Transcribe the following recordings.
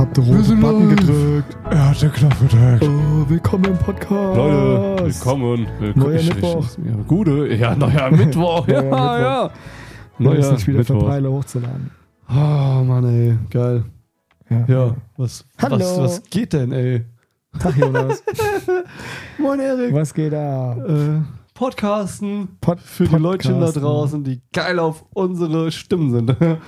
hab den roten Button live. gedrückt. Er hat den Knopf gedrückt. Oh, willkommen im Podcast. Leute, willkommen. willkommen. Neuer Ich- Mittwoch. Ja, gute, ja, neuer Mittwoch. ja, Neuer Mittwoch. ja. Neuer Neuer nicht wieder Mittwoch. verpeile hochzuladen. Oh, Mann, ey, geil. Ja, was, Hallo. was, was geht denn, ey? Tag, Jonas. Moin, Erik. Was geht da? Äh, Podcasten Pod für die Leutchen da draußen, die geil auf unsere Stimmen sind.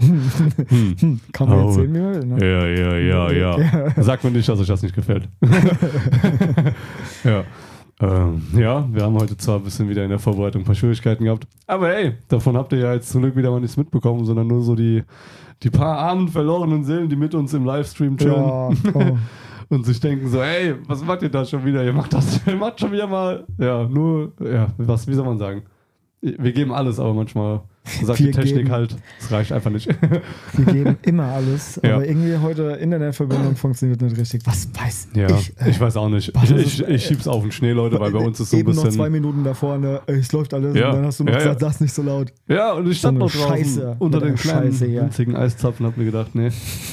Hm, kann man Oh. jetzt sehen, wie man will, ne? Ja, ja, ja, ja. Ja. Sag mir nicht, dass euch das nicht gefällt. ja. Ähm, ja, wir haben heute zwar ein bisschen wieder in der Vorbereitung ein paar Schwierigkeiten gehabt, aber hey, davon habt ihr ja jetzt zum Glück wieder mal nichts mitbekommen, sondern nur so die, die paar armen, verlorenen Seelen, die mit uns im Livestream chillen Ja, oh. Und sich denken so, ey, was macht ihr da schon wieder? Ihr macht das, ihr macht schon wieder mal, ja, nur, ja, was, wie soll man sagen? Wir geben alles, aber manchmal sagt Wir die Technik geben- halt, es reicht einfach nicht. Wir geben immer alles, Ja. aber irgendwie heute Internetverbindung funktioniert nicht richtig. Was weiß Ja, ich? ich, äh, weiß auch nicht. Ich, das ich, ich schieb's auf den Schnee, Leute, weil bei uns ist so ein Eben noch zwei bisschen. Minuten da vorne, äh, es läuft alles Ja, und dann hast du noch ja, gesagt, ja. sag's nicht so laut. Ja, und ich stand noch draußen Scheiße unter den kleinen, Scheiße winzigen Eiszapfen, hab mir gedacht, nee,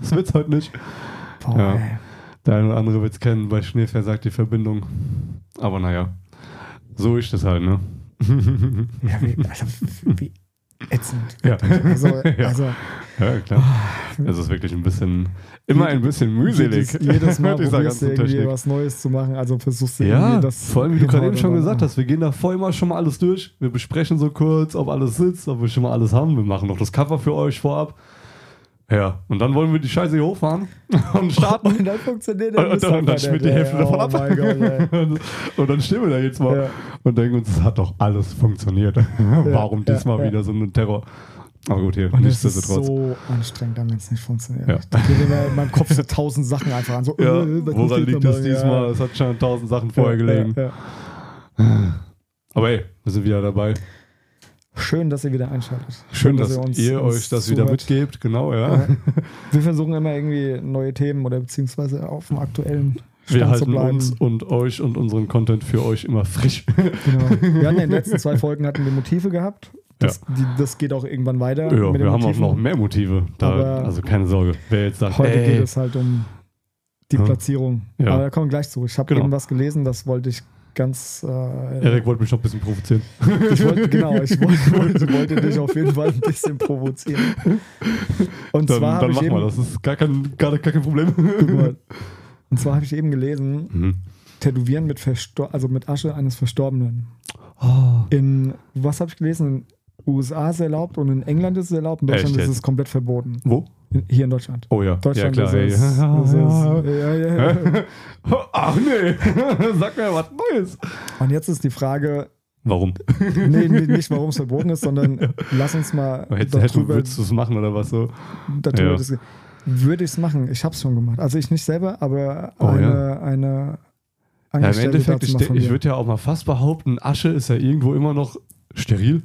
das wird's heute nicht. Boah, Ja. Der eine oder andere wird's kennen, bei Schnee versagt die Verbindung. Aber naja, so ist das halt, ne? Ja, wie, also, wie ätzend. Ja. Also, also Ja, klar. Es ist wirklich ein bisschen, immer ein bisschen mühselig. jedes, jedes Mal probierst du irgendwie Technik. was Neues zu machen, also versuchst du Ja, das vor allem, wie du gerade hinhauen eben schon gesagt hast, wir gehen davor immer schon mal alles durch. Wir besprechen so kurz, ob alles sitzt, ob wir schon mal alles haben. Wir machen noch das Cover für euch vorab. Ja, und dann wollen wir die Scheiße hier hochfahren und starten. Und dann funktioniert der und, dann, dann schmiert die Hälfte nicht. davon oh ab. Gott, ey. und, dann stehen wir da jetzt mal Ja. und denken uns, es hat doch alles funktioniert. Warum ja, diesmal ja. wieder so ein Terror? Aber gut, hier, Und nichtsdestotrotz. so anstrengend, wenn es nicht funktioniert. Ja. Da gehen mir in meinem Kopf so tausend Sachen einfach an. So, Ja, äh, woran liegt da das diesmal? Ja. Es hat schon tausend Sachen vorher Ja, gelegen. Ja, ja. Aber hey, wir sind wieder dabei. Schön, dass ihr wieder einschaltet. Schön, dass ihr uns- ihr uns euch das wieder mitgebt. Genau, ja. Ja. Wir versuchen immer irgendwie neue Themen oder beziehungsweise auf dem aktuellen Stand Wir zu halten bleiben. uns und euch und unseren Content für euch immer frisch. Genau. Wir hatten in den letzten zwei Folgen hatten wir Motive gehabt. Das, die, das geht auch irgendwann weiter. ja, wir haben auch Motiven. noch mehr Motive. Da, also keine Sorge. Wer jetzt sagt, Heute ey, geht es halt um die. Platzierung. Ja. Aber da kommen wir gleich zu. Ich habe Genau. eben was gelesen, das wollte ich ganz. Äh, Erik wollte mich noch ein bisschen provozieren. ich wollte, genau, ich wollte, wollte, dich auf jeden Fall ein bisschen provozieren. Und Dann, zwar habe dann ich machen wir das. ist gar kein, gar, gar kein Problem. Und zwar habe ich eben gelesen, Mhm. Tätowieren mit, Verstor also mit Asche eines Verstorbenen. Oh. In, was habe ich gelesen? In USA ist es erlaubt und in England ist es erlaubt. In Echt Deutschland ist jetzt? es komplett verboten. Wo? Hier in Deutschland. Oh ja. Deutschland ja, klar. ist ja, ja, ja. Ach nee. Sag mir was Neues. Und jetzt ist die Frage, Warum? nee, nicht warum es verboten ist, sondern lass uns mal darüber, würdest du es machen oder was so? darüber Ja. Würde ich es machen? Ich habe es schon gemacht. Also ich nicht selber, aber Oh, eine, eine Ja, im Endeffekt, ich, ich würde ja auch mal fast behaupten, Asche ist ja irgendwo immer noch steril.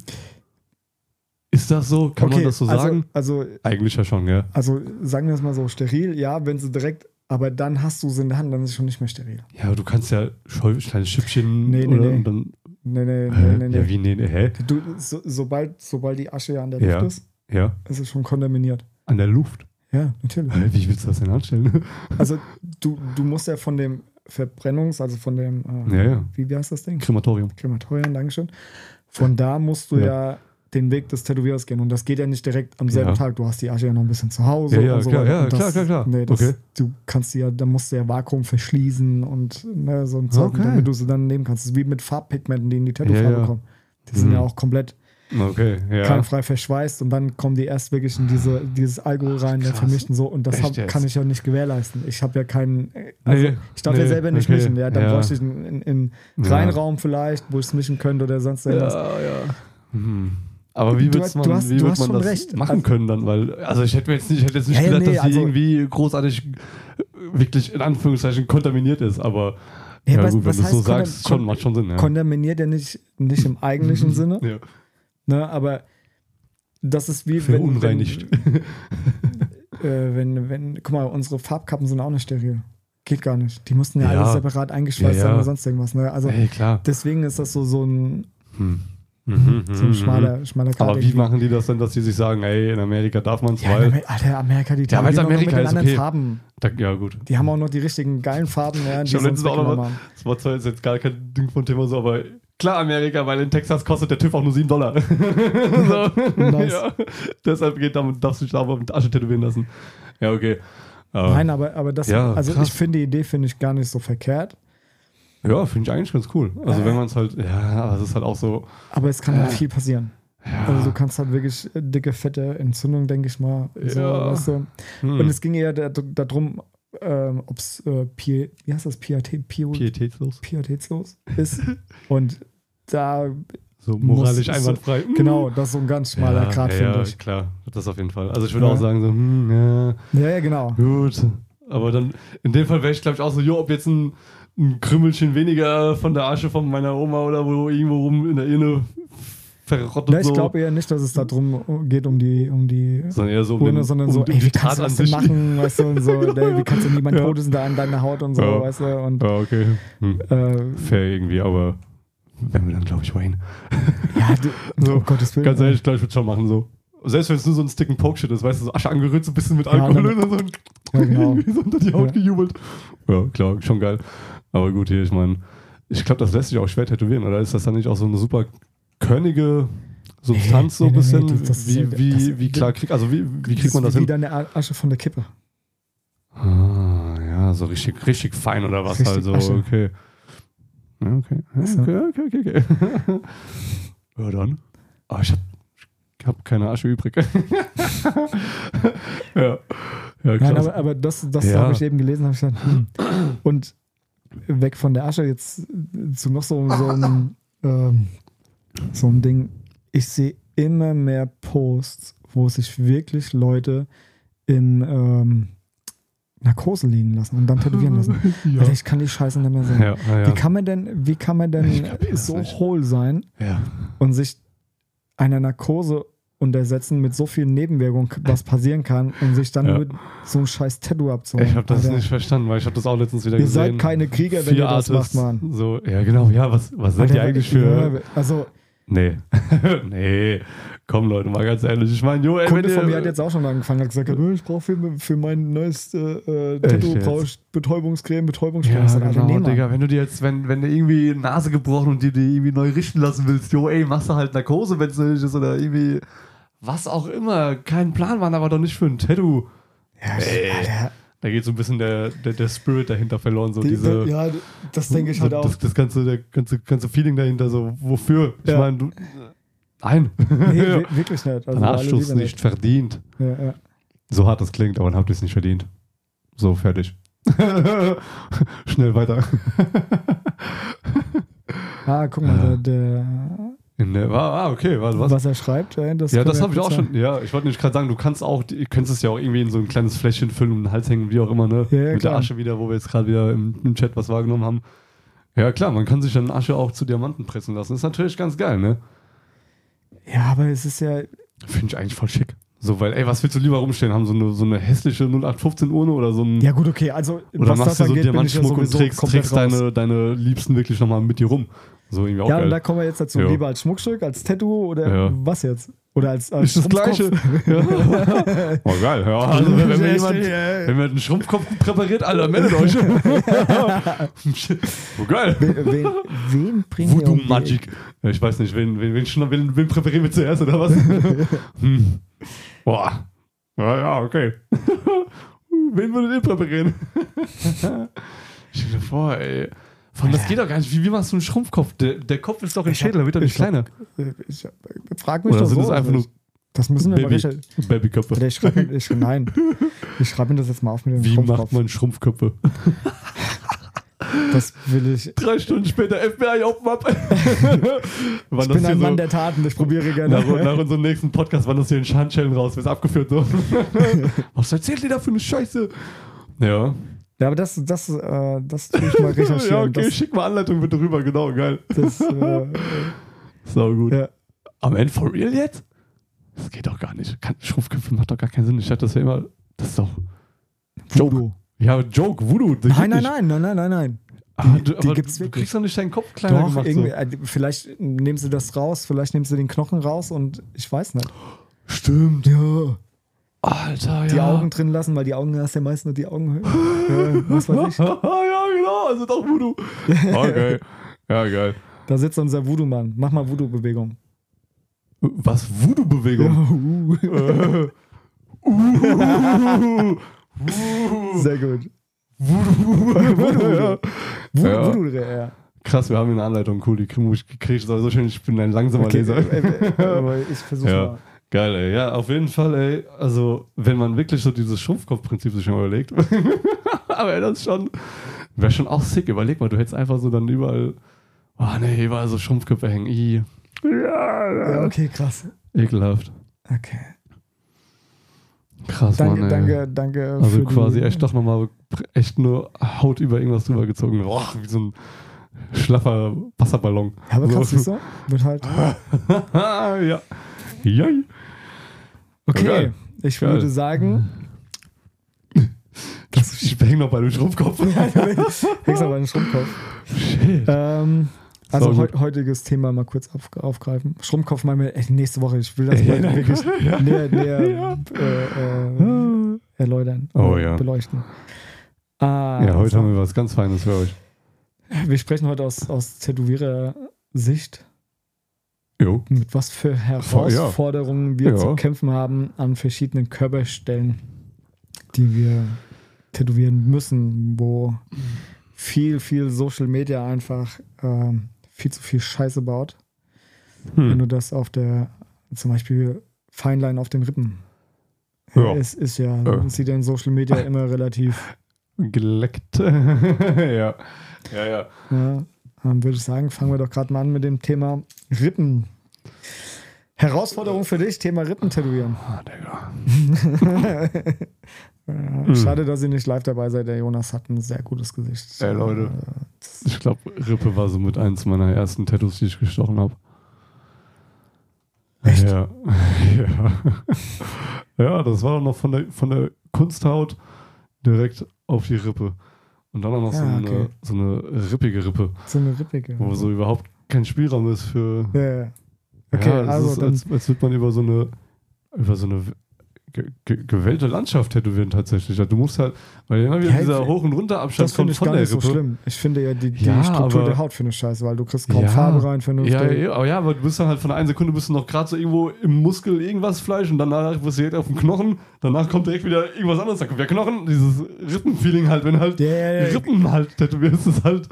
Ist das so? Kann man Okay, das so also, sagen? Also, Eigentlich ja schon, ja. also sagen wir es mal so, steril, ja, wenn sie direkt, aber dann hast du sie in der Hand, dann ist es schon nicht mehr steril. Ja, aber du kannst ja kleine Schippchen Nee, nee, oder nee. und dann. Nee, nee, nee, nee. Ja, wie, nee, nee, hä? Du, so, sobald, sobald die Asche ja an der Luft Ja. ist, Ja, ist es schon kontaminiert. an der Luft. Ja, natürlich. Wie willst du das denn anstellen? Also du, du musst ja von dem Verbrennungs-, also von dem, äh, Ja, ja. wie, wie heißt das Ding? Krematorium. Krematorium, Dankeschön. Von da musst du ja. Den Weg des Tätowierers gehen. Und das geht ja nicht direkt am selben Ja. Tag. Du hast die Asche ja noch ein bisschen zu Hause. Ja, ja, und so klar, ja, das, klar, klar, klar. Nee, das, Okay. Du kannst ja, da musst du ja Vakuum verschließen und ne, so ein Zeug, Okay. damit du sie dann nehmen kannst. Das ist wie mit Farbpigmenten, die in die Tattoofarbe Ja, ja. kommen. Die sind Mhm. ja auch komplett Okay, ja. keimfrei verschweißt und dann kommen die erst wirklich in diese, dieses Alkohol rein, der krass. vermischt und so. Und das hab, kann ich ja nicht gewährleisten. Ich habe ja keinen, also Nee, ich darf ja nee, selber nicht okay, mischen. Ja, dann ja. bräuchte ich einen, einen, einen Ja. Reinraum vielleicht, wo ich es mischen könnte oder sonst irgendwas. Ja, ja. Hm. Aber wie wird man, hast- wie wird man das recht. machen Also- können dann? Weil, also ich hätte mir jetzt nicht, ich hätte jetzt nicht Ja, ja, gedacht, nee, dass die also- irgendwie großartig wirklich in Anführungszeichen kontaminiert ist, aber Ja, ja, was- gut, wenn du es so sagst, schon, macht schon Sinn. Ja. Kontaminiert ja nicht, nicht im eigentlichen Sinne, ja. ne, aber das ist wie Verunreinigt. Wenn, äh, wenn, wenn, guck mal, unsere Farbkappen sind auch nicht steril. Geht gar nicht. Die mussten ja, Ja. alles separat eingeschweißt Ja, sein ja. oder sonst irgendwas. Ne? Also Ey, klar. deswegen ist das so, so ein, Hm. Mhm, So ein mhm, schmaler, schmaler Kart. Aber wie irgendwie. machen die das denn, dass die sich sagen, ey, in Amerika darf man es, Ja, weil. Amer- Alter, Amerika, die Ja, weil's tausend Amerika mit ist, okay. Farben. Da, ja, gut. Die haben auch noch die richtigen geilen Farben, ja, die letztens auch noch mal, haben. das war zwar jetzt, jetzt gar kein Ding von Thema so, aber klar Amerika, weil in Texas kostet der TÜV auch nur 7 Dollar. so. Nice. ja. Deshalb geht damit, darfst du dich aber mit Asche tätowieren lassen. Ja, okay. Aber, Nein, aber, aber das, Ja, also krass. ich finde die Idee finde ich gar nicht so verkehrt, Ja, finde ich eigentlich ganz cool. Also Ja. wenn man es halt, ja, aber es ist halt auch so, aber es kann halt viel passieren. ja, Also du kannst halt wirklich äh, dicke, fette Entzündung, denke ich mal. So, Ja. weißt du? hm, Und es ging eher da- darum, ähm, ob es äh, wie heißt das, Pietät, pietätslos. pietätslos ist. Und da, So moralisch Muss- einwandfrei. genau, das ist so ein ganz schmaler ja, Grad, ja, finde ja, ich. klar, das auf jeden Fall. Also ich würde Ja. auch sagen so, hm, ja, Ja, ja, genau. gut. Aber dann, in dem Fall wäre ich glaube ich auch so, jo, ob jetzt ein, ein Krümmelchen weniger von der Asche von meiner Oma oder wo irgendwo rum in der Irne verrottet Ja, ich so. glaube eher nicht, dass es darum geht, um die, um die sondern eher so um Urne, den, sondern um, so, um ey, wie kannst du das denn machen, weißt du, und so, ey, wie kannst du niemand Ja. Todes da an deiner Haut und so, Ja. weißt du, und Ja, okay. Hm. äh, Fair irgendwie, aber wenn wir dann, glaube ich, Wayne. ja, du, So, oh Gottes Willen. Ganz ehrlich, ich glaube, ich würde schon machen so. Selbst wenn es nur so ein Stick and Poke Shit ist, weißt du, so Asche angerührt, so ein bisschen mit Ja, Alkohol dann- und so, Ja, genau. so unter die Haut Ja. gejubelt. Ja, klar, schon geil. Aber gut, hier, ich meine, ich glaube, das lässt sich auch schwer tätowieren, oder ist das dann nicht auch so eine super körnige Substanz, so ein nee, bisschen? nee, das ist wie, ja- wie, das- wie klar kriegt, also wie, wie kriegt man das wie hin? deine Asche von der Kippe. Ah, ja, so richtig, richtig fein oder was Richtig halt so, Asche. okay. Ja, okay. Ja, okay, okay, okay, okay. ja, dann. Aber ich hab, ich hab keine Asche übrig. ja. Ja, Nein, aber, aber das, das habe ich eben gelesen, habe ich gesagt, hm. und weg von der Asche jetzt zu noch so, so, einem, ähm, so ein Ding. Ich sehe immer mehr Posts, wo sich wirklich Leute in ähm, Narkose liegen lassen und dann tätowieren lassen. ja. Ich kann die Scheiße nicht mehr sehen. Ja, ja. Wie kann man denn, wie kann man denn so hohl sein ja. und sich einer Narkose untersetzen mit so vielen Nebenwirkungen, was passieren kann, und sich dann Ja. mit so einem scheiß Tattoo abzuholen. Ich habe das Alter. nicht verstanden, weil ich habe das auch letztens wieder Ihr gesehen. seid keine Krieger, wenn Vier ihr das Artists, macht, Mann. So, ja, genau, ja, was, was seid ihr eigentlich für. Also, Nee. nee. Komm, Leute, mal ganz ehrlich. Ich meine, jo, ey, Kunde von ihr- mir hat jetzt auch schon angefangen, hat gesagt, "Oh, ich brauche für, für mein neues äh, Echt Tattoo brauche ich Betäubungscreme, Betäubungsspray. Ja, genau, nee. Digga. Wenn du dir jetzt, wenn, wenn du irgendwie Nase gebrochen und die, die irgendwie neu richten lassen willst, jo, ey, machst du halt Narkose, wenn es nötig ist oder irgendwie was auch immer. Kein Plan, Mann, aber doch nicht für ein Tattoo. Ja, Ey. Alter, Da geht so ein bisschen der, der, der Spirit dahinter verloren. So die, diese, ja, das denke ich so halt auch. Das, das ganze, der ganze, ganze Feeling dahinter, so wofür? Ich Ja. meine, du. Nein. Nee, wi- wirklich nicht. Also, es Liebe nicht verdient. Ja, ja. So hart das klingt, aber dann habt ihr es nicht verdient. So, fertig. Schnell weiter. Ah, guck mal, Ja. der, der, der, ah, ah, okay, warte, was? was? er schreibt, das ja, das habe ich auch kurz schon. Ja, ich wollte nicht gerade sagen, du kannst auch, du könntest es ja auch irgendwie in so ein kleines Fläschchen füllen und den Hals hängen, wie auch immer, ne? Ja, ja, Mit klar. der Asche wieder, wo wir jetzt gerade wieder im, im Chat was wahrgenommen haben. Ja, klar, man kann sich dann Asche auch zu Diamanten pressen lassen. Ist natürlich ganz geil, ne? Ja, aber es ist ja, Finde ich eigentlich voll schick. So, weil, ey, was willst du lieber rumstehen? Haben so eine, so eine hässliche 0815 Urne oder so ein. ja gut, okay, also oder was machst du so ich ja Diamantschmuck und trägst, trägst deine, deine Liebsten wirklich nochmal mit dir rum. So irgendwie auch Ja, geil. und da kommen wir jetzt dazu. Ja. Lieber als Schmuckstück, als Tattoo oder Ja. was jetzt? Oder als, als ist das? Gleiche. Ja. Oh, geil. Ja, also, wenn, wenn, mir jemand, wenn mir einen Schrumpfkopf präpariert, Alter, meldet euch. oh, geil. Wen, wen, bringen wir Voodoo Magic. Ich weiß nicht, wen, wen, wen, wen, wen präparieren wir zuerst oder was? hm. Boah. Ja, ja, okay. wen würdet ihr präparieren? ich stell dir vor, ey. Allem, das geht doch gar nicht. Wie, wie machst du einen Schrumpfkopf? Der, der Kopf ist doch im hab- Schädel, da wird er nicht kleiner. Ich, ich frag mich Oder doch sind so. es einfach nur das müssen wir mal Baby, recherchieren. Babyköpfe? Ich schreibe ich, nein, ich schreibe mir das jetzt mal auf mit dem Wie Schrumpfkopf. macht man Schrumpfköpfe? Das will ich. Drei Stunden später FBI open up. Ich bin ein Mann der Taten, ich probiere gerne. nach, nach unserem nächsten Podcast, wann das hier in Schandschellen raus wird, abgeführt so. Was erzählt ihr da für eine Scheiße? Ja. Ja, aber das, das, äh, das tue ich mal recherchieren. ja, okay, das, schick mal Anleitung bitte rüber, genau, geil. das, äh, So gut. ja. Am Ende for real jetzt? Das geht doch gar nicht. Kann, macht doch gar keinen Sinn. Ich dachte, das wäre immer. Das ist doch. Voodoo. Ja, Joke, Voodoo. Nein, nein, nein, nein, nein, nein, nein. Ah, Die, du, die gibt's du wirklich. kriegst doch nicht deinen Kopf kleiner Doch, gemacht. So. äh, vielleicht nehmen sie das raus, vielleicht nehmen sie den Knochen raus und ich weiß nicht. Stimmt. Ja. Alter, Die ja. Augen drin lassen, weil die Augen hast ja meist nur die Augenhöhe. ja, was weiß ich. ja, genau, also doch Voodoo. Okay. Ja, geil. Da sitzt unser Voodoo-Mann. Mach mal Voodoo-Bewegung. Was? Voodoo-Bewegung? Äh. Uh. Sehr gut. Voodoo. ja. Voodoo, Ja. Krass, wir haben hier eine Anleitung. Cool, die kriege ich, krieg ich sowieso schön. Ich bin ein langsamer Okay, Leser. äh, äh, aber ich versuche Ja. mal. Geil, ey. Ja, auf jeden Fall, ey. Also, wenn man wirklich so dieses Schrumpfkopf-Prinzip sich mal überlegt. aber ey, das ist schon, wäre schon auch sick. Überleg mal, du hättest einfach so dann überall, oh nee, überall so Schrumpfköpfe hängen. I. Ja, Ja, okay, krass. Ekelhaft. Okay. Krass, Danke, Mann, danke, danke. Also quasi die, echt doch nochmal echt nur Haut über irgendwas drüber gezogen. Boah, wie so ein schlaffer Wasserballon. Ja, aber krass, so. Wird halt. ja. Joi. Okay, Geil. ich Geil. würde sagen. Das, ich häng noch bei dem Schrumpfkopf. Hängst aber einen Schrumpfkopf. Shit. Ähm, also So heu heutiges Thema mal kurz auf, aufgreifen. Schrumpfkopf wir echt nächste Woche. Ich will das mal Ja. wirklich Ja. näher, näher Ja. äh, äh, erläutern. Oh äh, ja. Beleuchten. Ah, Ja, heute also, haben wir was ganz Feines für euch. wir sprechen heute aus, aus Tätowierer-Sicht, Jo. mit was für Herausforderungen wir Ja. zu kämpfen haben an verschiedenen Körperstellen, die wir tätowieren müssen, wo viel, viel Social Media einfach ähm, viel zu viel Scheiße baut. Wenn Hm. du das auf der, zum Beispiel Feinlein auf den Rippen. Ja. Es ist ja, Ja. sieht ja in Social Media immer relativ, Geleckt. ja. Ja, ja. ja, dann würde ich sagen, fangen wir doch gerade mal an mit dem Thema Rippen. Herausforderung für dich, Thema Rippen tätowieren. Ah, Digga. Ja, Schade, dass ihr nicht live dabei seid. Der Jonas hat ein sehr gutes Gesicht. Ey, Leute. Ich glaube, Rippe war so mit eins meiner ersten Tattoos, die ich gestochen habe. Echt? Ja. ja. ja, das war noch von der, von der Kunsthaut direkt auf die Rippe. Und dann auch noch so, Ah, eine, okay. so eine rippige Rippe, So eine rippige. wo so überhaupt kein Spielraum ist für. Ja, ja. Okay, ja, also ist, dann, als, als würde man über so eine über so eine ge ge gewellte Landschaft tätowieren tatsächlich. Also Du musst halt, weil immer wieder Ja, dieser ich- Hoch- und Runterabstand das kommt ich von gar der nicht so Rippe. schlimm. Ich finde ja die, die Ja, Struktur der Haut finde ich scheiße, weil du kriegst kaum Ja. Farbe rein, vernünftig. Ja, ja, aber ja, aber du bist dann halt von der einen Sekunde bist du noch gerade so irgendwo im Muskel irgendwas Fleisch und danach bist du direkt auf dem Knochen, danach kommt direkt wieder irgendwas anderes, dann kommt der Knochen, dieses Rippenfeeling halt, wenn halt. Rippen halt tätowierst, ist halt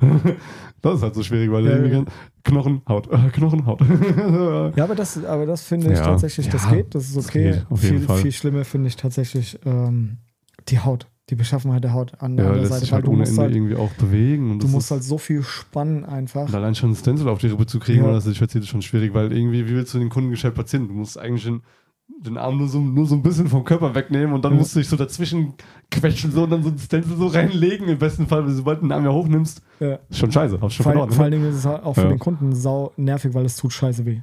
das ist halt so schwierig, weil Ja, irgendwie ja. Knochen, Haut, äh, Knochen, Haut. Ja, aber das, aber das finde ich Ja. tatsächlich, das Ja, geht, das ist das okay. geht, auf viel, jeden Fall. viel schlimmer finde ich tatsächlich ähm, die Haut, die Beschaffenheit der Haut an der ja, anderen lässt Seite, sich weil halt du ohne musst Ende halt, irgendwie auch bewegen und du das musst ist, halt so viel spannen einfach. und allein schon ein Stencil auf die Rippe zu kriegen, Ja. oder das ist jetzt schon schwierig, weil irgendwie, wie willst du den Kundengeschäft platzieren? Du musst eigentlich den, den Arm nur so, nur so ein bisschen vom Körper wegnehmen und dann Ja. musst du dich so dazwischen quetschen so und dann so ein Stencil so reinlegen. Im besten Fall, sobald du den Arm ja hochnimmst, Ja. ist schon scheiße, hast schon Vor, verloren. vor allen Dingen ist es halt auch für Ja. den Kunden sau nervig, weil es tut scheiße weh.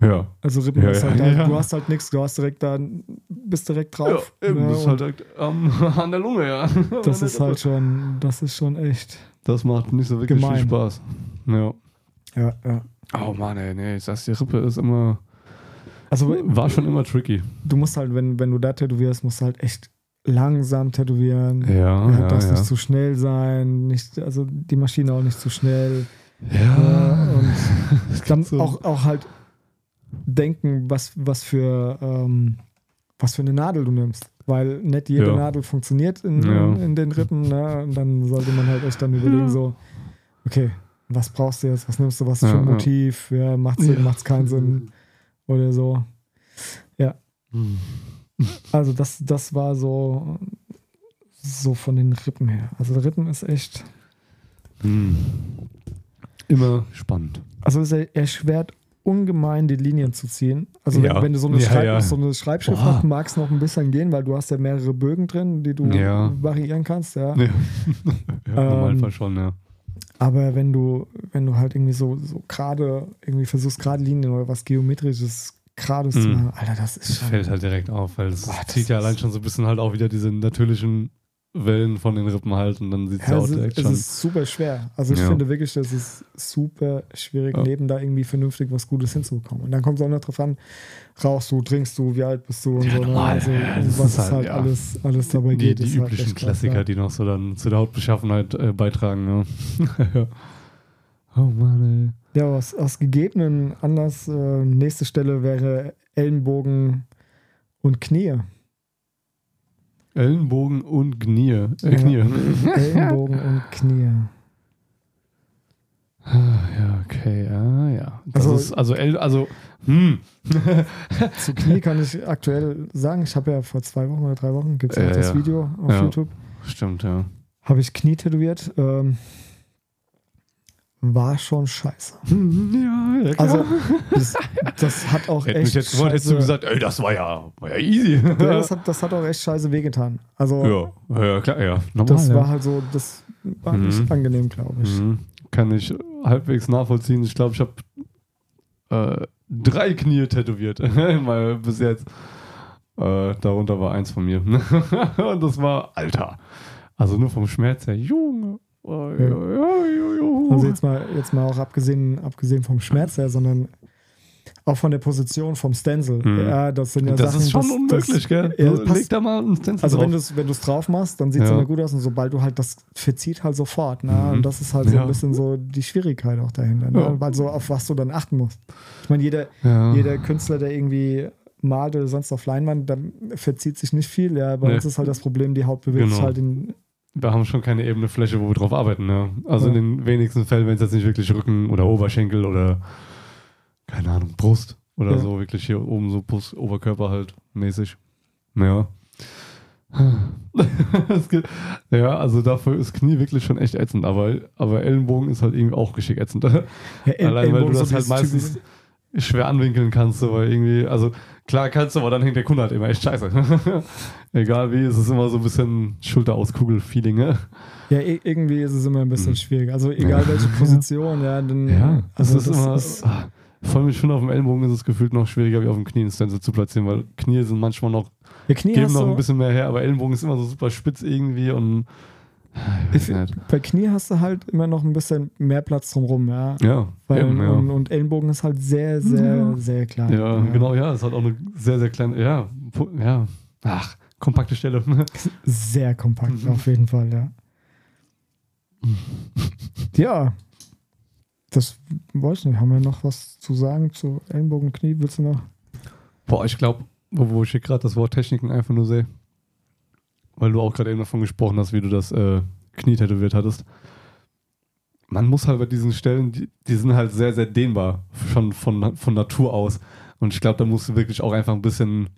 ne? ja. Also Rippen Ja, ist ja, halt da, ja. du hast halt nichts, du hast direkt da, bist direkt Ja, drauf. eben, ne, das ist und halt direkt ähm, an der Lunge, ja. das ist halt schon, das ist schon echt. Das macht nicht so wirklich Gemein. viel Spaß. Ja. Ja, ja. Oh Mann, ey, nee, ich sag's, die Rippe ist immer, Also war schon immer tricky. du musst halt, wenn, wenn du da tätowierst, musst du halt echt langsam tätowieren. Ja, Ja, ja, darf ja. nicht zu schnell sein, nicht, also die Maschine auch nicht zu schnell. Ja, und dann so. auch, auch halt denken, was, was, für, ähm, was für eine Nadel du nimmst. Weil nicht jede Ja. Nadel funktioniert in, Ja. in, in den Rippen. Ne? Und dann sollte man halt echt dann überlegen, so, okay, was brauchst du jetzt, was nimmst du, was für Ja, ein ja. Motiv, ja, macht Sinn, Ja. macht's keinen Sinn oder so. Hm. Also das, das war so, so von den Rippen her. Also Rippen ist echt, Hm. Immer spannend. also es erschwert ungemein die Linien zu ziehen. Also Ja. wenn, wenn du so eine, Ja, Schreib ja. So eine Schreibschrift Boah. hast, mag es noch ein bisschen gehen, weil du hast ja mehrere Bögen drin, die du Ja. variieren kannst, ja. Ja, ja im Ähm, Normalfall schon, ja. Aber wenn du, wenn du halt irgendwie so, so gerade irgendwie versuchst, gerade Linien oder was Geometrisches Gerades zu Mhm. machen, Alter, das ist Das schon. fällt halt direkt auf, weil es zieht ja allein schon so ein bisschen halt auch wieder diese natürlichen Wellen von den Rippen halten, dann sieht es ja, Ja, auch es, ist, direkt es schon. ist super schwer. Also ich Ja. finde wirklich, das ist super schwierig, Ja. neben da irgendwie vernünftig was Gutes hinzubekommen. Und dann kommt es auch noch drauf an, rauchst du, trinkst du, wie alt bist du und Ja, so. Ne? normal, Also, was ist es halt, halt, ja. alles, alles dabei die, geht. die ist halt üblichen krass, Klassiker, ja. die noch so dann zu der Hautbeschaffenheit äh, beitragen. Ja. ja. Oh Mann, Ja, aus, aus gegebenen Anlass, äh, nächste Stelle wäre Ellenbogen und Knie. Ellenbogen und Knie. Äh. Knie. Ellenbogen und Knie. ja, okay, ja, ja. Das Also- ist, also, El, also, hm. Zu Knie kann ich aktuell sagen, ich habe ja vor zwei Wochen oder drei Wochen, gibt es Ja, auch das ja. Video auf Ja. YouTube, Stimmt, ja. habe ich Knie tätowiert. Ähm, war schon scheiße. Ja, ja, klar. Also, das, das hat auch mich echt jetzt gewollt, hättest du scheiße, gesagt, ey, das war ja, war ja easy. ja, das, hat, das hat auch echt scheiße wehgetan. Also, ja, ja, klar, ja. Normal, das ja. war halt so, das war Mhm. nicht angenehm, glaube ich. Mhm. Kann ich halbwegs nachvollziehen. Ich glaube, ich habe äh, drei Knie tätowiert. Mal bis jetzt. Äh, darunter war eins von mir. Und das war Alter. Also nur vom Schmerz her. Junge. Oh, Ja. Also jetzt mal, jetzt mal auch abgesehen, abgesehen vom Schmerz her, sondern auch von der Position vom Stencil. Mhm. Ja, das sind ja das Sachen, ist schon das, unmöglich, das, gell? Ja, So, passt- Leg da mal einen Stencil Also drauf. wenn du es wenn du's drauf machst, dann sieht es Ja. immer gut aus und sobald du halt das verzieht halt sofort. Ne? Mhm. Und das ist halt so Ja. ein bisschen so die Schwierigkeit auch dahinter. Ne? Ja. Weil so auf was du dann achten musst. Ich meine, jeder, ja. jeder Künstler, der irgendwie malt oder sonst auf Leinwand, dann verzieht sich nicht viel. Ja, bei Nee. uns ist halt das Problem, die Haut bewegt sich Genau. halt in. Wir haben schon keine ebene Fläche, wo wir drauf arbeiten. Ne? Also Ja. in den wenigsten Fällen, wenn es jetzt nicht wirklich Rücken oder Oberschenkel oder keine Ahnung, Brust oder Ja. so, wirklich hier oben so Brust, Oberkörper halt mäßig. Ja. Es gibt- ja, also dafür ist Knie wirklich schon echt ätzend, aber, aber Ellenbogen ist halt irgendwie auch geschickt ätzend. Ja, El- Allein weil du das halt meistens typische- schwer anwinkeln kannst, so, weil irgendwie, also klar kannst du, aber dann hängt der Kunde halt immer echt scheiße. Egal wie, es ist immer so ein bisschen Schulter-aus-Kugel-Feeling, ne? Ja, i- irgendwie ist es immer ein bisschen Mhm. schwierig. Also egal welche Position, ja, dann. Ja, also das ist immer. ah, vor allem, ich finde, auf dem Ellenbogen ist es gefühlt noch schwieriger, wie auf dem Knie einen Stencil zu platzieren, weil Knie sind manchmal noch, ja, Knie geben noch ein bisschen mehr her, aber Ellenbogen ist immer so super spitz irgendwie und. Ich weiß bei Knie hast du halt immer noch ein bisschen mehr Platz drumrum, ja. Ja, Weil, eben, ja. und, und Ellenbogen ist halt sehr, sehr, Ja. sehr klein. ja, genau, ja, es hat auch eine sehr, sehr kleine, ja, ja, ach, kompakte Stelle. Sehr kompakt, Mhm. auf jeden Fall, ja. Ja. Das weiß ich nicht. Haben wir noch was zu sagen zu Ellenbogen, Knie? Willst du noch? Boah, ich glaube, wo, wo ich hier gerade das Wort Techniken einfach nur sehe, weil du auch gerade eben davon gesprochen hast, wie du das äh, Knie tätowiert hattest. Man muss halt bei diesen Stellen, die, die sind halt sehr, sehr dehnbar, schon von, von Natur aus. Und ich glaube, da musst du wirklich auch einfach ein bisschen,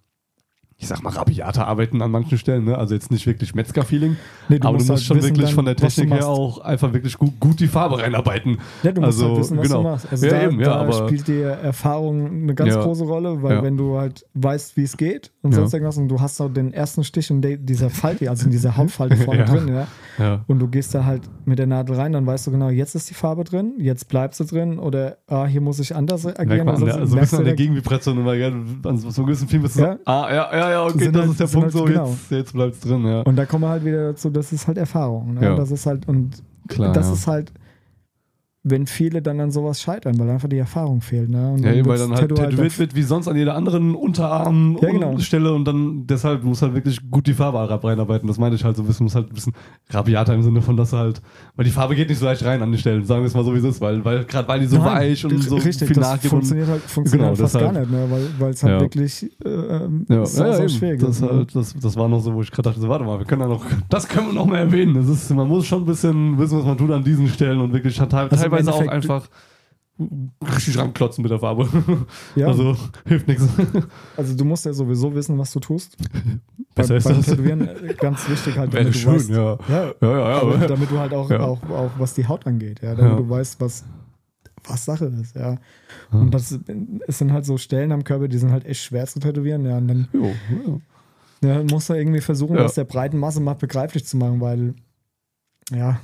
ich sag mal, rabiater arbeiten an manchen Stellen. Ne? Also jetzt nicht wirklich Metzger-Feeling, Nee, aber du musst halt schon wissen wirklich dann, von der Technik her auch einfach wirklich gut, gut die Farbe reinarbeiten. Ja, du musst Also, halt wissen, was genau. du machst. Also Ja, da, eben, ja, da aber- spielt die Erfahrung eine ganz Ja. große Rolle, weil wenn du halt weißt, wie es geht und sonst irgendwas und du hast auch den ersten Stich in dieser Falte, also in dieser Hauptfalte vorne drin, ja, und du gehst da halt mit der Nadel rein, dann weißt du genau, jetzt ist die Farbe drin, jetzt bleibt sie drin oder ah, hier muss ich anders agieren. Merkt man der, so. also ein bisschen an der. Gegenvibration gell? An so einem gewissen Film bist du so, ah, ja, ja, ja, okay, Sind das halt- ist der Punkt, halt- so, genau. jetzt, jetzt bleibt's drin, ja. Und da kommen wir halt wieder dazu, das ist halt Erfahrung. Ne? Ja. Das ist halt, und Klar, das ja. ist halt, wenn viele dann an sowas scheitern, weil einfach die Erfahrung fehlt. Ne? Und Ja, weil dann halt tätowiert dann- wird wie sonst an jeder anderen Unterarm Ja, genau. Stelle und dann deshalb muss halt wirklich gut die Farbe reinarbeiten. Das meine ich halt so ein bisschen, muss halt ein bisschen rabiater im Sinne von, dass halt, weil die Farbe geht nicht so leicht rein an die Stellen, sagen wir es mal so wie es ist, weil, weil gerade weil die so Nein, weich und so richtig, viel und- funktioniert halt, funktioniert Genau, halt fast deshalb- gar nicht, ne? weil es halt Ja. wirklich äh, ähm, Ja, sau, ja, eben. schwierig das, ist. ne? halt, das, das war noch so, wo ich gerade dachte, so, warte mal, wir können da noch, das können wir noch mal erwähnen. Das ist, man muss schon ein bisschen wissen, was man tut an diesen Stellen und wirklich hat teil- im teilweise auch einfach richtig ranklotzen mit der Farbe. Ja, also, Also hilft nichts. du musst ja sowieso wissen, was du tust. Besser Bei- ist beim das. Tätowieren äh, ganz wichtig halt, Wäre damit du schön, weißt, ja. ja, Ja, ja, aber- damit du halt auch, auch, auch was die Haut angeht, ja, damit du weißt, was, was Sache ist, ja. Und das es sind halt so Stellen am Körper, die sind halt echt schwer zu tätowieren, ja. Und dann Jo, ja. ja, musst du irgendwie versuchen, das der breiten Masse mal begreiflich zu machen, weil ja,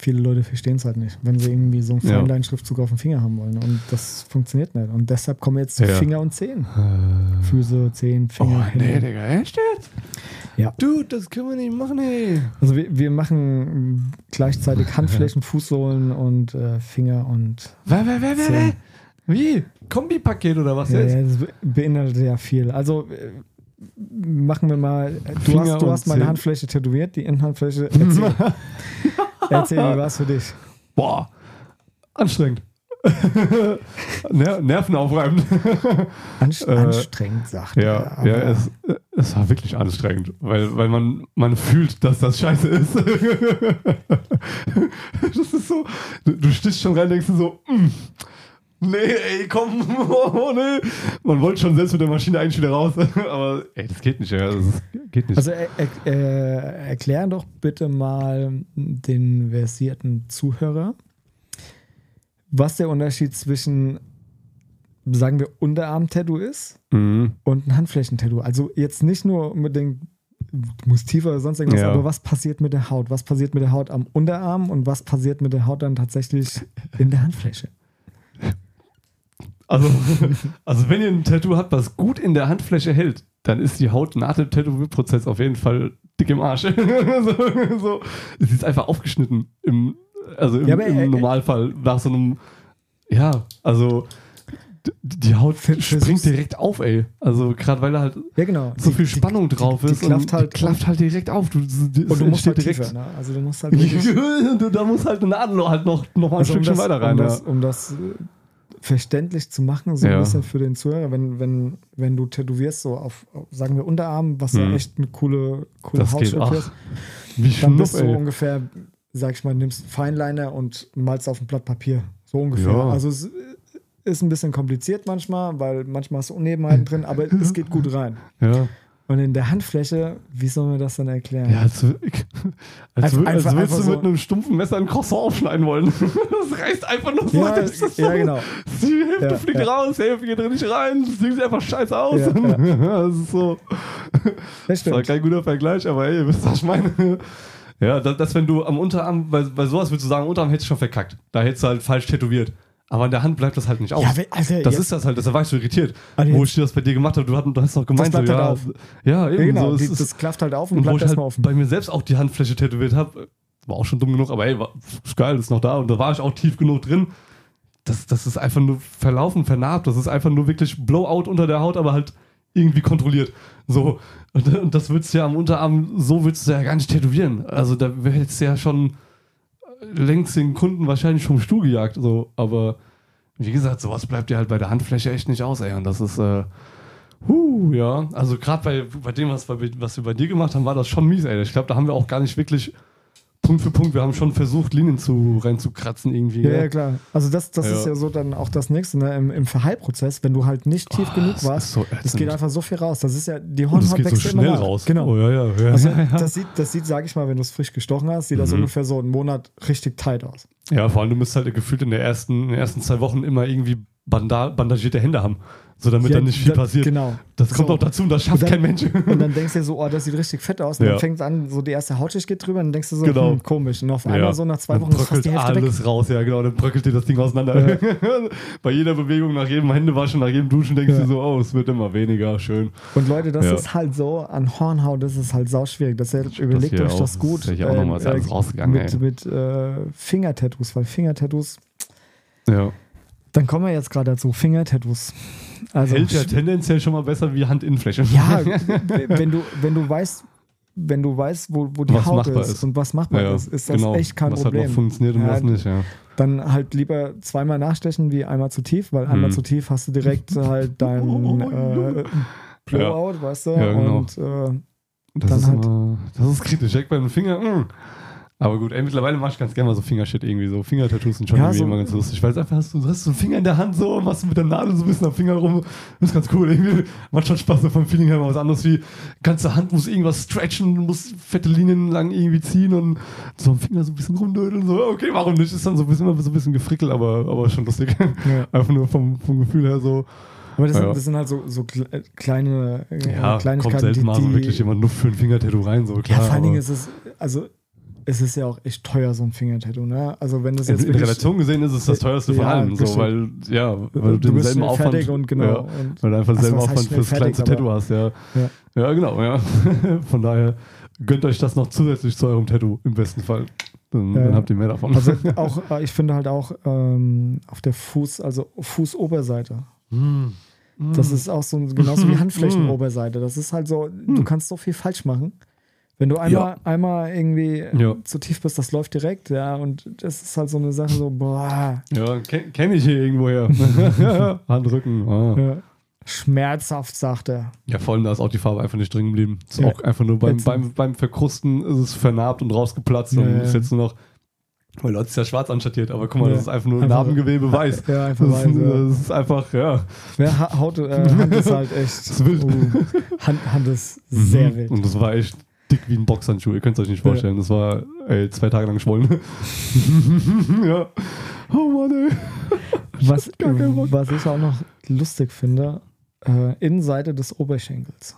viele Leute verstehen es halt nicht, wenn sie irgendwie so einen Ja. Feinlein-Schriftzug auf dem Finger haben wollen. Und das funktioniert nicht. Und deshalb kommen wir jetzt zu Ja. Finger und Zehen. Äh, Füße, Zehen, Oh, Finger, nee, Hände. Digga, echt jetzt? Ja. Dude, das können wir nicht machen, ey. Also wir, wir machen gleichzeitig Handflächen, Fußsohlen und äh, Finger und Wer, wer, wer, wer? Wie? Kombipaket oder was ja, jetzt? ja, das be- beinhaltet ja viel. Also äh, machen wir mal, du Finger hast, du hast meine. Handfläche tätowiert, die Innenhandfläche. Erzähl, wie war es für dich? Boah, anstrengend. Ner nervenaufreibend. Anst Äh, anstrengend, sagt er. Ja, aber- ja es, es war wirklich anstrengend, weil, weil man, man fühlt, dass das scheiße ist. das ist so, du, du stichst schon rein und denkst dir so, mm, nee, ey, komm, oh, nee. Man wollte schon selbst mit der Maschine eigentlich wieder raus, aber ey, das geht nicht, ja, das ist, geht nicht. Also er, er, äh, erklär doch bitte mal den versierten Zuhörer, was der Unterschied zwischen, sagen wir, Unterarm-Tattoo ist mhm. und ein Handflächentattoo. Also jetzt nicht nur mit den, du musst tiefer oder sonst irgendwas, Ja. aber was passiert mit der Haut? Was passiert mit der Haut am Unterarm und was passiert mit der Haut dann tatsächlich in der Handfläche? Also, also wenn ihr ein Tattoo habt, was gut in der Handfläche hält, dann ist die Haut nach dem Tätowierprozess auf jeden Fall dick im Arsch. so, so. Sie ist einfach aufgeschnitten im, also im, Ja, aber, im äh, Normalfall nach so einem, ja, also die Haut springt direkt auf, ey. Also gerade weil da halt Ja, genau. so Die- viel die- Spannung drauf die ist klafft und halt- die klafft halt direkt auf. Du, die, Und du musst halt entsteht tiefer, ne? Also du musst halt da muss halt eine Nadel halt noch, noch mal ein Also um Stückchen das, weiter rein. um ja. das, um das äh, verständlich zu machen, so Ja. ein bisschen für den Zuhörer, wenn, wenn, wenn du tätowierst, so auf, auf sagen wir, Unterarm, was ja Mhm. echt eine coole, coole Hautstruktur ist, dann bist du ey. ungefähr, sag ich mal, nimmst Feinliner und malst auf ein Blatt Papier. So ungefähr. Ja. Also es ist ein bisschen kompliziert manchmal, weil manchmal hast du Unebenheiten drin, aber es geht gut rein. Ja. Und in der Handfläche, wie soll man das dann erklären? Ja, als, als, Einfach- als würdest du so- mit einem stumpfen Messer ein Croissant aufschneiden wollen. Das reißt einfach nur so. Ja, das ist so ja, genau. Die Hälfte Ja, fliegt ja. raus, die Hälfte geht drin nicht rein. Das Ding sieht einfach scheiße aus. Ja. Das ist so. Das Das war stimmt. kein guter Vergleich, aber ey, ihr wisst, was ich meine. Ja, das, das wenn du am Unterarm, bei, bei sowas würdest du sagen, Unterarm hättest du schon verkackt. Da hättest du halt falsch tätowiert. Aber an der Hand bleibt das halt nicht aus. Ja, also das ist das halt, deshalb war ich so irritiert. Also wo ich dir das bei dir gemacht habe, du, hast doch gemeint, bleibt so, halt ja, auf. ja, eben Ja, genau, so. die, das klafft halt auf und, und bleibt halt erstmal offen. bei mir selbst auch die Handfläche tätowiert habe, war auch schon dumm genug, aber ey, war, ist geil, ist noch da. Und da war ich auch tief genug drin. Das, das ist einfach nur verlaufen, vernarbt. Das ist einfach nur wirklich Blowout unter der Haut, aber halt irgendwie kontrolliert. So. Und, und das würdest du ja am Unterarm, so würdest du ja gar nicht tätowieren. Also da hättest du ja schon längst den Kunden wahrscheinlich vom Stuhl gejagt. So. Aber wie gesagt, sowas bleibt dir halt bei der Handfläche echt nicht aus, ey. Und das ist, äh, huh, ja. Also gerade bei, bei dem, was, bei, was wir bei dir gemacht haben, war das schon mies, ey. Ich glaube, da haben wir auch gar nicht wirklich Punkt für Punkt, wir haben schon versucht, Linien zu reinzukratzen irgendwie. Ja, ja, klar. Also das, das Ja. ist ja so dann auch das nächste, ne? Im, im Verheilprozess, wenn du halt nicht tief Oh, genug das warst, so das ätzend. geht einfach so viel raus. Das ist ja, die es Hornhaut geht so wächst immer schnell nach. raus. Genau. Oh, ja. Also das sieht, das sieht, sag ich mal, wenn du es frisch gestochen hast, sieht das Mhm. ungefähr so einen Monat richtig tight aus. ja, vor allem, du musst halt gefühlt in, der ersten, in den ersten zwei Wochen immer irgendwie banda bandagierte Hände haben. So damit Ja, dann nicht viel da- passiert. Genau. Das kommt So. auch dazu und das schafft Und dann- kein Mensch. Und dann denkst du dir so, oh, das sieht richtig fett aus. Und Ja. dann fängt es an, so die erste Hautschicht geht drüber, und dann denkst du so, Genau. hm, komisch. Und auf einmal Ja. so nach zwei Dann Wochen ist fast Hälfte weg. alles raus, ja genau, dann bröckelt dir das Ding auseinander. Bei jeder Bewegung, nach jedem Händewaschen, nach jedem Duschen denkst du so, oh, es wird immer weniger, schön. Und Leute, das ist halt so, an Hornhaut das ist halt sau schwierig. Das ist, hier überlegt euch auch, das das gut. ist ja hier auch nochmal, ist ja alles rausgegangen, Mit, ey. mit äh, Fingertattoos, weil Fingertattoos, Ja. Dann kommen wir jetzt gerade dazu, Fingertattoos. Also, Hält ja tendenziell schon mal besser wie Handinnenfläche. ja, wenn du, wenn du weißt, wenn du weißt, wo, wo die Was Haut ist, ist. und was machbar Ja, ja, ist, ist das genau. echt kein was Problem. halt noch funktioniert und Ja, was nicht, ja. Dann halt lieber zweimal nachstechen wie einmal zu tief, weil einmal Mhm. zu tief hast du direkt halt dein äh, Blowout, weißt du? Ja, genau. Und äh, Das, ist halt- immer, das ist kritisch, direkt beim Finger. mm. Aber gut, ey, mittlerweile mache ich ganz gerne mal so Fingershit irgendwie. So Fingertattoos sind schon Ja, irgendwie so- immer ganz lustig. Weil es einfach hast du, du hast so einen Finger in der Hand so, machst du mit der Nadel so ein bisschen am Finger rum. Das ist ganz cool. Irgendwie macht schon Spaß so vom Feeling her mal was anderes wie ganze Hand muss irgendwas stretchen, muss fette Linien lang irgendwie ziehen und so am Finger so ein bisschen rumdödeln. So, okay, warum nicht? Ist dann so ein bisschen, immer so ein bisschen gefrickelt, aber, aber schon lustig. ja. Einfach nur vom, vom Gefühl her so. Aber das, Ja. sind, das sind halt so, so äh, kleine äh, Ja, kommt Kleinigkeiten, selten die, mal so wirklich jemand nur für ein Fingertattoo rein. So, ja, klar, vor allen Dingen ist es, also es ist ja auch echt teuer, so ein Fingertattoo, ne? Also wenn das In, jetzt in Relation gesehen ist es das teuerste von Ja, allem, so, weil, ja, weil du, du denselben Aufwand, und genau. ja, und, weil du einfach denselben heißt Aufwand fürs fertig, kleinste Tattoo hast, ja. Ja. Ja, genau, ja. Von daher gönnt euch das noch zusätzlich zu eurem Tattoo, im besten Fall. Dann, Ja. dann habt ihr mehr davon. also auch, äh, ich finde halt auch ähm, auf der Fuß, also Fußoberseite. Mm. Das ist auch so genauso wie Handflächenoberseite. Das ist halt so, du kannst so viel falsch machen. Wenn du einmal, einmal irgendwie Ja. zu tief bist, das läuft direkt, ja, und das ist halt so eine Sache, so, boah, Ja, kenne kenn ich hier irgendwoher. Handrücken. Ah. ja. schmerzhaft, sagt er. Ja, vor allem da ist auch die Farbe einfach nicht drin geblieben. Ist Ja. auch einfach nur beim, beim, beim Verkrusten ist es vernarbt und rausgeplatzt Ja, und ja. ist jetzt nur noch, weil Leute ist ja schwarz anstattiert, aber guck mal, Ja. das ist einfach nur Einfach- Narbengewebe weiß. Ja, einfach Das, weiß, ja. das ist einfach, ja. Ja, Ha- Haut, äh, Hand ist halt echt. Uh, Hand, Hand ist sehr Mhm. wild. Und das war echt dick wie ein Boxhandschuh. Ihr könnt es euch nicht vorstellen. Das war ey, zwei Tage lang geschwollen. ja. Oh Mann, ey. Was, was ich auch noch lustig finde, äh, Innenseite des Oberschenkels.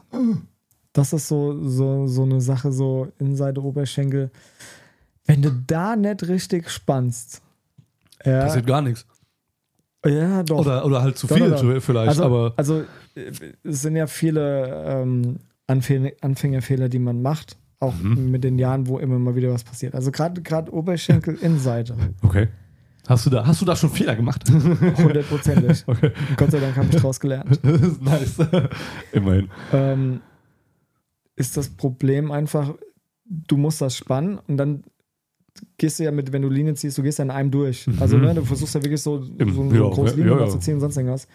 Das ist so, so, so eine Sache, so Innenseite Oberschenkel. Wenn du da nicht richtig spannst, ja, Passiert gar nichts. ja doch. Oder, oder halt zu Doch, viel doch, doch. vielleicht, also, aber. also äh, es sind ja viele ähm, Anfäng Anfängerfehler, die man macht, auch Mhm. mit den Jahren, wo immer mal wieder was passiert. Also gerade Oberschenkel Innenseite, Okay. Hast du da, hast du da schon Fehler gemacht? hundertprozentig. okay. Gott sei Dank habe ich daraus gelernt. Das ist nice. Immerhin. ähm, ist das Problem einfach, du musst das spannen und dann gehst du ja mit, wenn du Linien ziehst, du gehst ja in einem durch. Also Mhm. ne, du versuchst ja wirklich so, Im- so ja, eine große Linie ja, ja. zu ziehen und sonst irgendwas.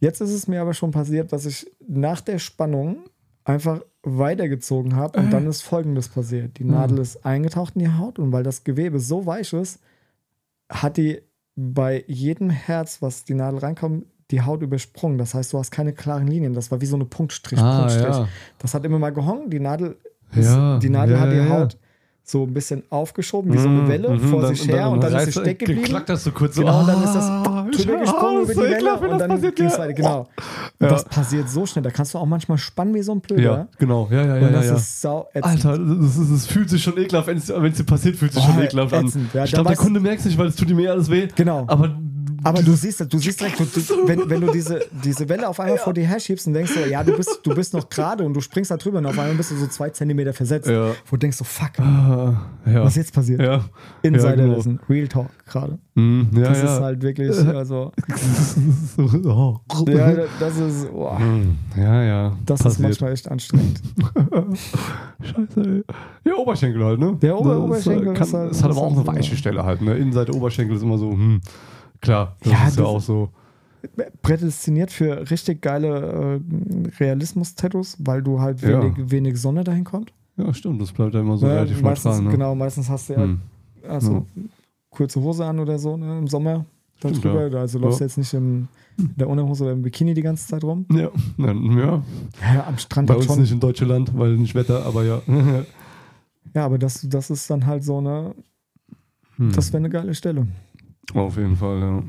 Jetzt ist es mir aber schon passiert, dass ich nach der Spannung einfach weitergezogen habe und dann ist folgendes passiert. Die Mhm. Nadel ist eingetaucht in die Haut und weil das Gewebe so weich ist, hat die bei jedem Herz, was die Nadel reinkommt, die Haut übersprungen. Das heißt, du hast keine klaren Linien. Das war wie so eine Punktstrich, Ah, Punktstrich. ja. Das hat immer mal gehongen. Die Nadel, ist, Ja, die Nadel ja, hat die. Haut so ein bisschen aufgeschoben, wie so eine Mhm, Welle mhm, vor dann- sich her und dann, ist reißt- sie stecken geblieben. Klackt das so kurz so. Genau, und dann ist das Ah, drüber ich gesprungen über die Welle und dann passiert, ging es weiter. Genau. Und Ja. das passiert so schnell. Da kannst du auch manchmal spannen wie so ein Blöder. Ja, genau. Ja, ja, ja. und das ja, ja. ist sau ätzend. Alter, das, ist, das fühlt sich schon ekelhaft, wenn es dir passiert, fühlt sich Oh, schon ekelhaft an. ätzend. Ja, ich dann glaube, der Kunde merkt es nicht, weil es tut ihm eh alles weh. Genau. Aber, Aber du siehst, du siehst direkt, du, du, wenn, wenn du diese, diese Welle auf einmal vor dir her schiebst und denkst so, ja, du bist, du bist noch gerade und du springst da drüber und auf einmal bist du so zwei Zentimeter versetzt. Ja. Wo du denkst so, fuck, Ah, ja. was jetzt passiert? Ja. Insiderwissen, Real Talk gerade. Mhm, ja, Das ja. ist halt wirklich, also, oh. ja, das ist, boah, Mhm, ja, ja. das ist passiert. manchmal echt anstrengend. Scheiße, ey. Ja, Oberschenkel halt, ne? Der Ober- Das Oberschenkel kann, ist halt- ist halt ist aber auch halt eine weiche ja. Stelle halt, ne? Innenseite Oberschenkel ist immer so, hm, klar, das Ja, ist ja das- auch so. Prädestiniert für richtig geile äh, Realismus-Tattoos, weil du halt Ja. wenig, wenig Sonne dahin kommt. Ja, stimmt, das bleibt ja immer so Ja, relativ meistens, neutral, ne? Genau, meistens hast du ja Hm. also kurze Hose an oder so ne, im Sommer. Da Stimmt, drüber. ja. Also läufst du jetzt nicht im, in der Unterhose oder im Bikini die ganze Zeit rum. Ja, ja, ja. Am Strand bei uns schon. nicht in Deutschland, weil nicht Wetter, aber ja. Ja, aber das, das ist dann halt so eine, Hm. das wäre eine geile Stelle. Auf jeden Fall, ja.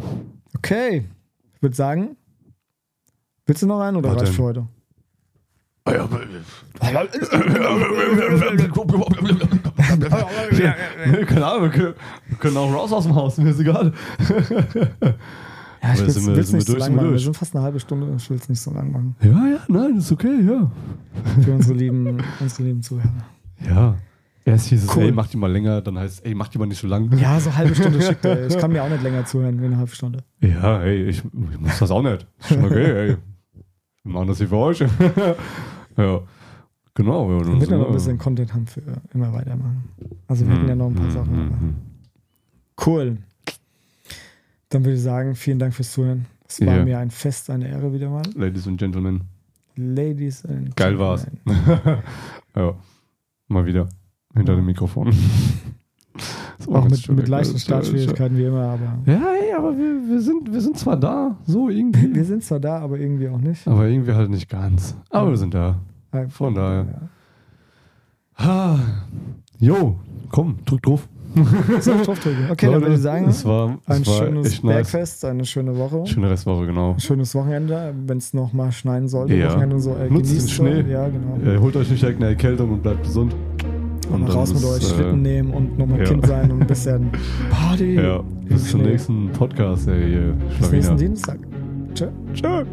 Okay, ich würde sagen, willst du noch einen oder Was reicht für heute? Ah, ja, Keine Ahnung, wir können, wir können auch raus aus dem Haus, mir ist egal. Ja, ich will es nicht so durch, lang sind wir machen. Wir sind fast eine halbe Stunde. Ich will es nicht so lang machen. Ja, ja, nein, ist okay, ja. Für unsere lieben, unsere lieben Zuhörer. Ja. Hieß es, Cool. ey, mach die mal länger, dann heißt es, ey, mach die mal nicht so lang. Ja, so eine halbe Stunde schickt er. Ich kann mir auch nicht länger zuhören wie eine halbe Stunde. Ja, ey, ich, ich muss das auch nicht. Ist schon okay, ey. Wir machen das hier für euch. ja. Genau. Ja, wir noch ein ja. bisschen Content haben für immer weitermachen. Also wir hätten ja noch ein paar Mhm, Sachen. mhm, Aber. mhm. Cool. Dann würde ich sagen, vielen Dank fürs Zuhören. Es war Ja. mir ein Fest, eine Ehre wieder mal. Ladies and Gentlemen. Ladies and Geil war's. Gentlemen. ja. Mal wieder. Hinter dem Mikrofon. Auch mit, mit ja, leichten Startschwierigkeiten wie immer, aber Ja, ey, aber wir, wir, sind, wir sind zwar da, so irgendwie. wir sind zwar da, aber irgendwie auch nicht. aber irgendwie halt nicht ganz. Aber wir sind da. Von daher. Ah. Jo, komm, drück drauf. Ja. So, draufdrücken. Okay, dann Leute, würde ich sagen, es war, es ein war schönes echt nice. Bergfest, eine schöne Woche. Schöne Restwoche, genau. Ein schönes Wochenende, wenn es noch mal schneien sollte. Ja. Wochenende so, äh, Nutzt den Schnee. Ja, genau. Äh, holt euch nicht direkt eine Erkältung und bleibt gesund. Und dann raus mit euch, äh, Schlitten nehmen und nochmal ja. Kind sein und ein bisschen Party. Ja, bis zum nächsten Podcast, ey, hier, Bis nächsten. Dienstag. Tschö. Tschö.